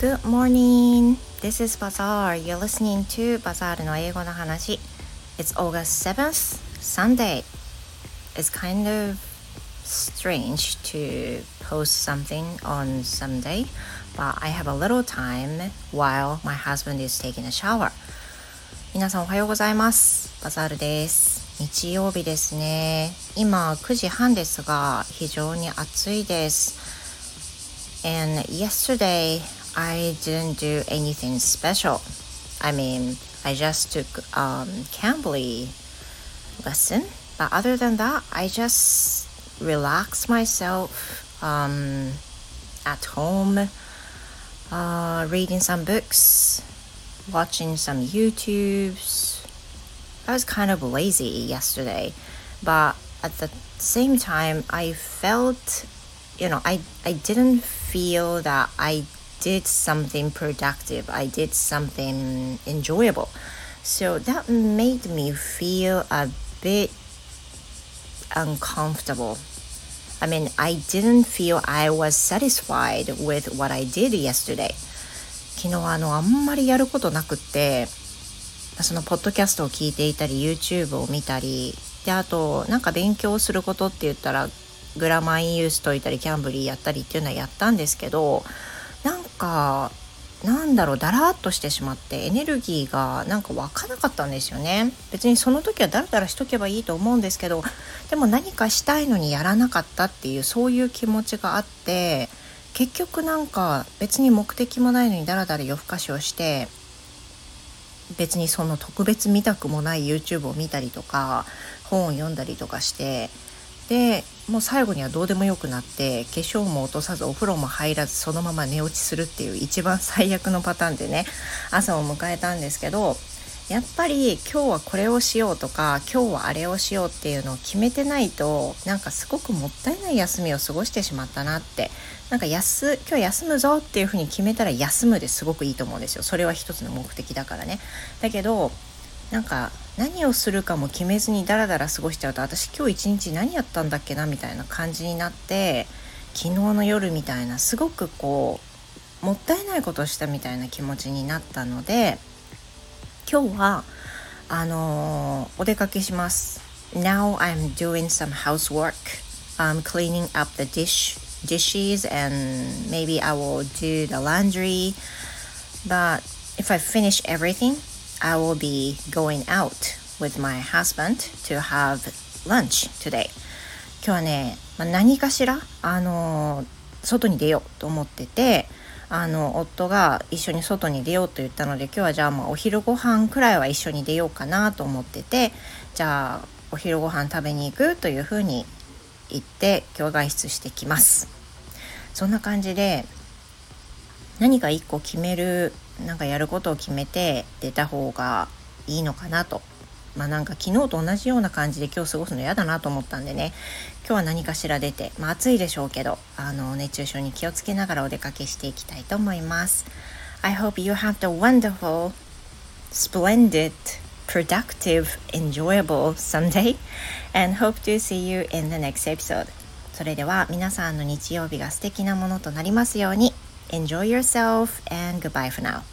Good morning. This is Bazaar. You're listening to Bazaar の英語の話。It's August 7th, Sunday. It's kind of strange to post something on Sunday, but I have a little time while my husband is taking a shower. 皆さんおはようございます。バザールです。日曜日ですね。今9時半ですが、非常に暑いです。And yesterday I didn't do anything special. I mean, I just took um, Cambly lesson, but other than that, I just relax myself um, at home, uh, reading some books, watching some YouTubes. I was kind of lazy yesterday, but at the same time, I felt, you know, I I didn't feel that I did something productive, I did something enjoyable. So that made me feel a bit uncomfortable. I mean, I didn't feel I was satisfied with what I did yesterday. 昨日あのあんまりやることなくってそのポッドキャストを聞いていたり YouTube を見たりであとなんか勉強することって言ったらグラマインユース解いたりキャンブリーやったりっていうのはやったんですけどかなんだろうだらっとしてしまってエネルギーがなんか湧かなかったんですよね。別にその時はダラダラしとけばいいと思うんですけどでも何かしたいのにやらなかったっていうそういう気持ちがあって結局なんか別に目的もないのにダラダラ夜更かしをして別にその特別見たくもない YouTube を見たりとか本を読んだりとかしてでもう最後にはどうでもよくなって化粧も落とさずお風呂も入らずそのまま寝落ちするっていう一番最悪のパターンでね朝を迎えたんですけどやっぱり今日はこれをしようとか今日はあれをしようっていうのを決めてないとなんかすごくもったいない休みを過ごしてしまったなってなんか休今日休むぞっていうふうに決めたら休むですごくいいと思うんですよ。それは一つの目的だからね。だけどなんか何をするかも決めずにダラダラ過ごしちゃうと私今日一日何やったんだっけなみたいな感じになって昨日の夜みたいなすごくこうもったいないことをしたみたいな気持ちになったので今日はあのー、お出かけします。Now I'm doing some housework. I'm cleaning up the dish dishes and maybe I will do the laundry. But if I finish everything, I will be going out with my husband to have lunch today. 今日はね、まあ、何かしら、あの外に出ようと思ってて、あの夫が一緒に外に出ようと言ったので今日はじゃあまあお昼ご飯くらいは一緒に出ようかなと思っててじゃあお昼ご飯食べに行くというふうに言って今日外出してきますそんな感じで何か一個決めるなんかやることを決めて出た方がいいのかなと。まあなんか昨日と同じような感じで今日過ごすの嫌だなと思ったんでね。今日は何かしら出てまあ暑いでしょうけどあの熱中症に気をつけながらお出かけしていきたいと思います。I hope you have the wonderful splendid productive enjoyable Sunday and hope to see you in the next episode. それでは皆さんの日曜日が素敵なものとなりますように。Enjoy yourself and goodbye for now.